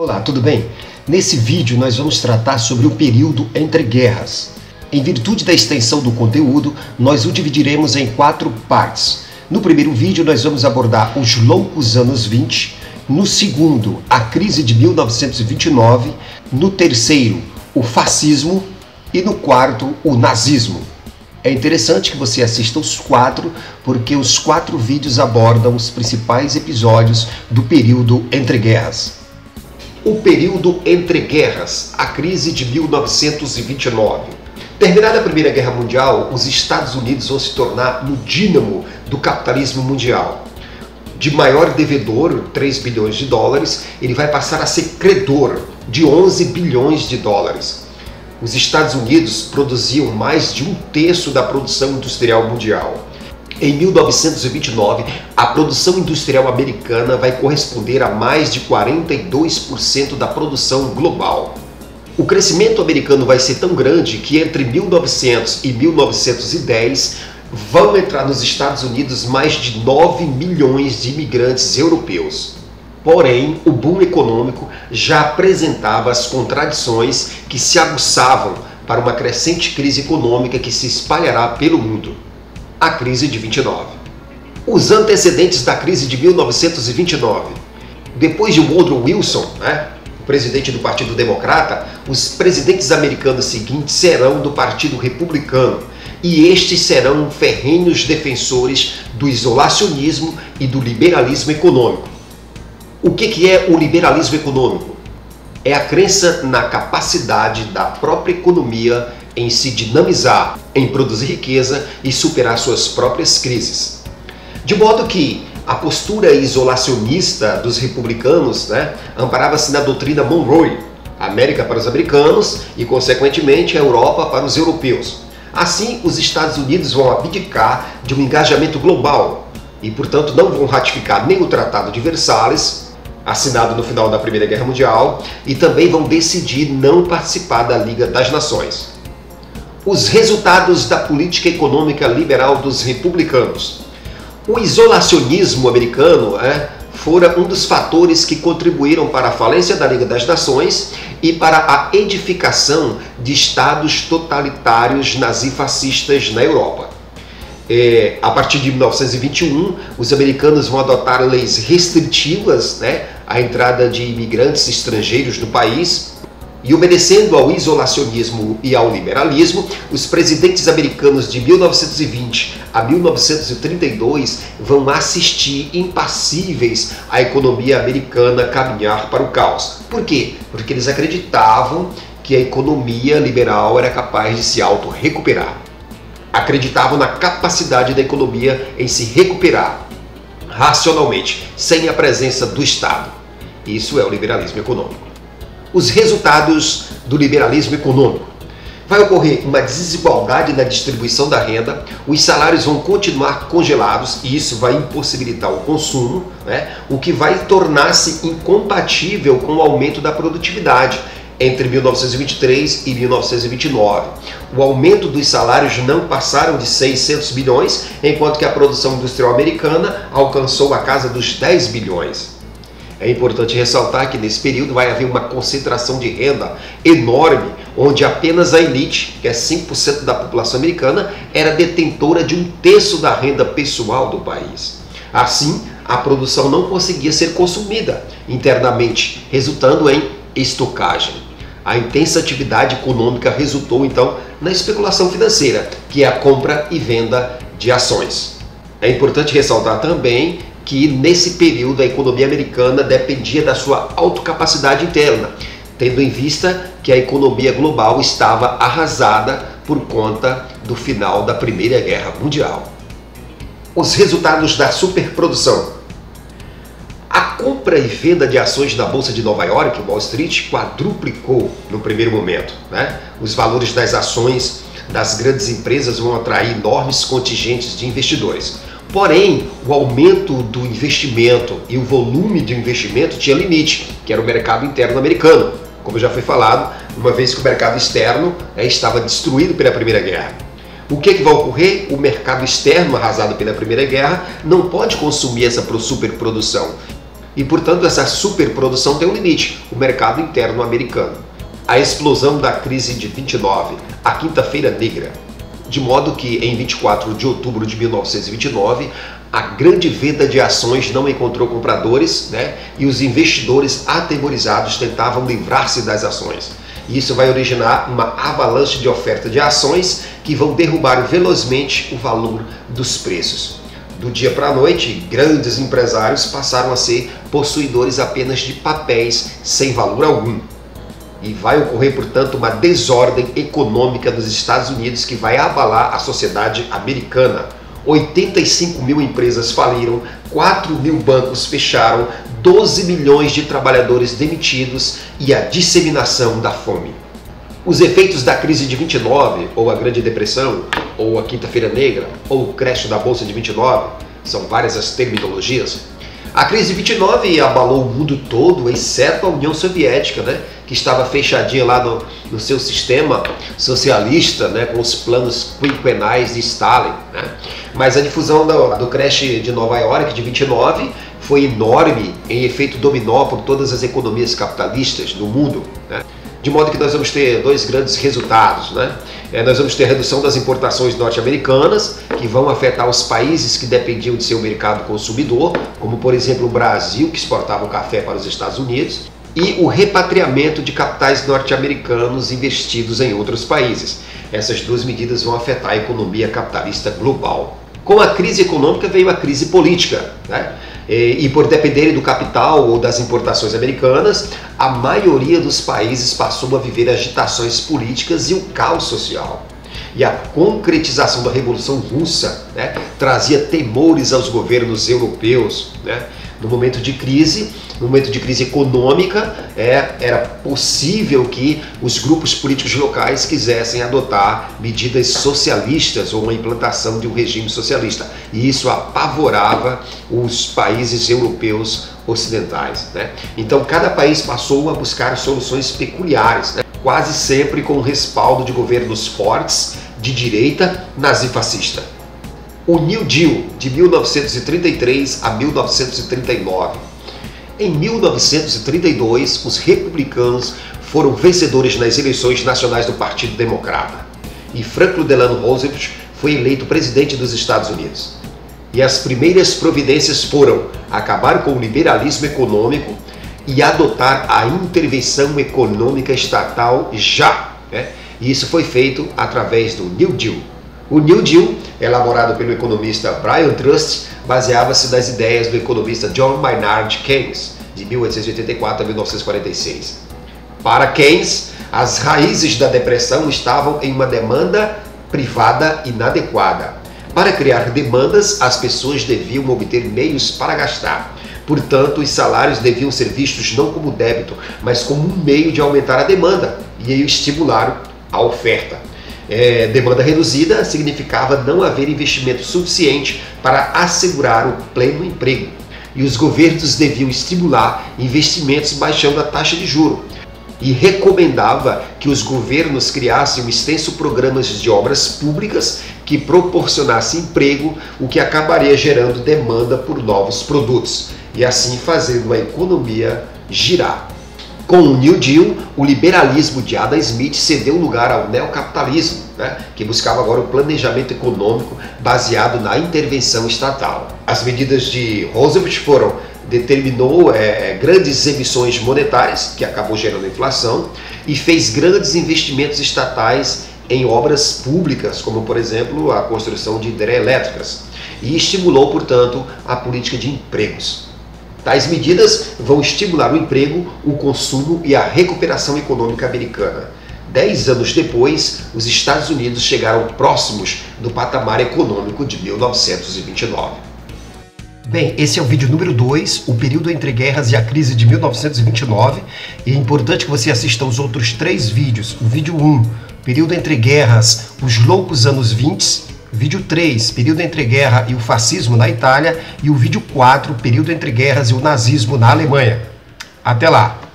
Olá, tudo bem? Nesse vídeo nós vamos tratar sobre o período entre guerras. Em virtude da extensão do conteúdo, nós o dividiremos em quatro partes. No primeiro vídeo nós vamos abordar os loucos anos 20, no segundo, a crise de 1929, no terceiro, o fascismo e no quarto, o nazismo. É interessante que você assista os quatro, porque os quatro vídeos abordam os principais episódios do período entre guerras. O período entre guerras, a crise de 1929. Terminada a Primeira Guerra Mundial, os Estados Unidos vão se tornar no dínamo do capitalismo mundial. De maior devedor, 3 bilhões de dólares, ele vai passar a ser credor de 11 bilhões de dólares os Estados Unidos produziam mais de um terço da produção industrial mundial. Em 1929, a produção industrial americana vai corresponder a mais de 42% da produção global. O crescimento americano vai ser tão grande que entre 1900 e 1910 vão entrar nos Estados Unidos mais de 9 milhões de imigrantes europeus. Porém, o boom econômico já apresentava as contradições que se aguçavam para uma crescente crise econômica que se espalhará pelo mundo. A crise de 29. Os antecedentes da crise de 1929. Depois de Woodrow Wilson, né, o presidente do Partido Democrata, os presidentes americanos seguintes serão do Partido Republicano, e estes serão ferrenhos defensores do isolacionismo e do liberalismo econômico. O que, que é o liberalismo econômico? É a crença na capacidade da própria economia em se dinamizar, em produzir riqueza e superar suas próprias crises. De modo que a postura isolacionista dos republicanos né, amparava-se na doutrina Monroe, América para os americanos e, consequentemente, a Europa para os europeus. Assim, os Estados Unidos vão abdicar de um engajamento global e, portanto, não vão ratificar nem o Tratado de Versalhes, assinado no final da Primeira Guerra Mundial, e também vão decidir não participar da Liga das Nações. Os resultados da política econômica liberal dos republicanos. O isolacionismo americano é, fora um dos fatores que contribuíram para a falência da Liga das Nações e para a edificação de estados totalitários nazifascistas na Europa. É, a partir de 1921, os americanos vão adotar leis restritivas né, à entrada de imigrantes estrangeiros no país. E obedecendo ao isolacionismo e ao liberalismo, os presidentes americanos de 1920 a 1932 vão assistir impassíveis a economia americana caminhar para o caos. Por quê? Porque eles acreditavam que a economia liberal era capaz de se auto-recuperar acreditavam na capacidade da economia em se recuperar racionalmente, sem a presença do Estado. Isso é o liberalismo econômico. Os resultados do liberalismo econômico. Vai ocorrer uma desigualdade na distribuição da renda, os salários vão continuar congelados e isso vai impossibilitar o consumo, né? o que vai tornar-se incompatível com o aumento da produtividade entre 1923 e 1929. O aumento dos salários não passaram de 600 bilhões, enquanto que a produção industrial americana alcançou a casa dos 10 bilhões. É importante ressaltar que nesse período vai haver uma concentração de renda enorme, onde apenas a elite, que é 5% da população americana, era detentora de um terço da renda pessoal do país. Assim, a produção não conseguia ser consumida internamente, resultando em estocagem. A intensa atividade econômica resultou então na especulação financeira, que é a compra e venda de ações. É importante ressaltar também que nesse período a economia americana dependia da sua autocapacidade interna, tendo em vista que a economia global estava arrasada por conta do final da Primeira Guerra Mundial. Os resultados da superprodução compra e venda de ações na Bolsa de Nova York, Wall Street, quadruplicou no primeiro momento. Né? Os valores das ações das grandes empresas vão atrair enormes contingentes de investidores. Porém, o aumento do investimento e o volume de investimento tinha limite, que era o mercado interno americano, como já foi falado, uma vez que o mercado externo né, estava destruído pela Primeira Guerra. O que, que vai ocorrer? O mercado externo, arrasado pela Primeira Guerra, não pode consumir essa superprodução E portanto, essa superprodução tem um limite: o mercado interno americano. A explosão da crise de 29, a Quinta-feira Negra. De modo que em 24 de outubro de 1929, a grande venda de ações não encontrou compradores né, e os investidores atemorizados tentavam livrar-se das ações. Isso vai originar uma avalanche de oferta de ações que vão derrubar velozmente o valor dos preços. Do dia para a noite, grandes empresários passaram a ser possuidores apenas de papéis sem valor algum. E vai ocorrer, portanto, uma desordem econômica nos Estados Unidos que vai abalar a sociedade americana. 85 mil empresas faliram, 4 mil bancos fecharam, 12 milhões de trabalhadores demitidos e a disseminação da fome. Os efeitos da crise de 29, ou a Grande Depressão, ou a Quinta-feira Negra, ou o crash da Bolsa de 29, são várias as terminologias. A crise de 29 abalou o mundo todo, exceto a União Soviética, né, que estava fechadinha lá no, no seu sistema socialista, né, com os planos quinquenais de Stalin. Né. Mas a difusão do, do crash de Nova York de 29 foi enorme em efeito dominó por todas as economias capitalistas do mundo. Né? De modo que nós vamos ter dois grandes resultados. Né? É, nós vamos ter a redução das importações norte-americanas, que vão afetar os países que dependiam de seu mercado consumidor, como por exemplo o Brasil, que exportava o café para os Estados Unidos, e o repatriamento de capitais norte-americanos investidos em outros países. Essas duas medidas vão afetar a economia capitalista global. Com a crise econômica veio a crise política. Né? E por dependerem do capital ou das importações americanas, a maioria dos países passou a viver agitações políticas e o caos social. E a concretização da Revolução Russa né, trazia temores aos governos europeus. Né? No momento de crise, no momento de crise econômica, é, era possível que os grupos políticos locais quisessem adotar medidas socialistas ou uma implantação de um regime socialista. E isso apavorava os países europeus ocidentais. Né? Então, cada país passou a buscar soluções peculiares, né? quase sempre com o respaldo de governos fortes, de direita, nazifascista. O New Deal, de 1933 a 1939 em 1932, os republicanos foram vencedores nas eleições nacionais do Partido Democrata e Franklin Delano Roosevelt foi eleito presidente dos Estados Unidos. E as primeiras providências foram acabar com o liberalismo econômico e adotar a intervenção econômica estatal já. Né? E isso foi feito através do New Deal. O New Deal, elaborado pelo economista Brian Trust, baseava-se nas ideias do economista John Maynard Keynes, de 1884 a 1946. Para Keynes, as raízes da depressão estavam em uma demanda privada inadequada. Para criar demandas, as pessoas deviam obter meios para gastar. Portanto, os salários deviam ser vistos não como débito, mas como um meio de aumentar a demanda e estimular a oferta é, demanda reduzida significava não haver investimento suficiente para assegurar o pleno emprego. E os governos deviam estimular investimentos baixando a taxa de juro. E recomendava que os governos criassem um extenso programa de obras públicas que proporcionasse emprego, o que acabaria gerando demanda por novos produtos e assim fazendo a economia girar. Com o New Deal, o liberalismo de Adam Smith cedeu lugar ao neocapitalismo, né, que buscava agora o planejamento econômico baseado na intervenção estatal. As medidas de Roosevelt foram determinou é, grandes emissões monetárias, que acabou gerando inflação, e fez grandes investimentos estatais em obras públicas, como por exemplo a construção de hidrelétricas, e estimulou, portanto, a política de empregos. Tais medidas vão estimular o emprego, o consumo e a recuperação econômica americana. Dez anos depois, os Estados Unidos chegaram próximos do patamar econômico de 1929. Bem, esse é o vídeo número 2, o período entre guerras e a crise de 1929. E é importante que você assista os outros três vídeos. O vídeo 1, um, período entre guerras, os loucos anos 20 Vídeo 3, período entre guerra e o fascismo na Itália. E o vídeo 4, período entre guerras e o nazismo na Alemanha. Até lá!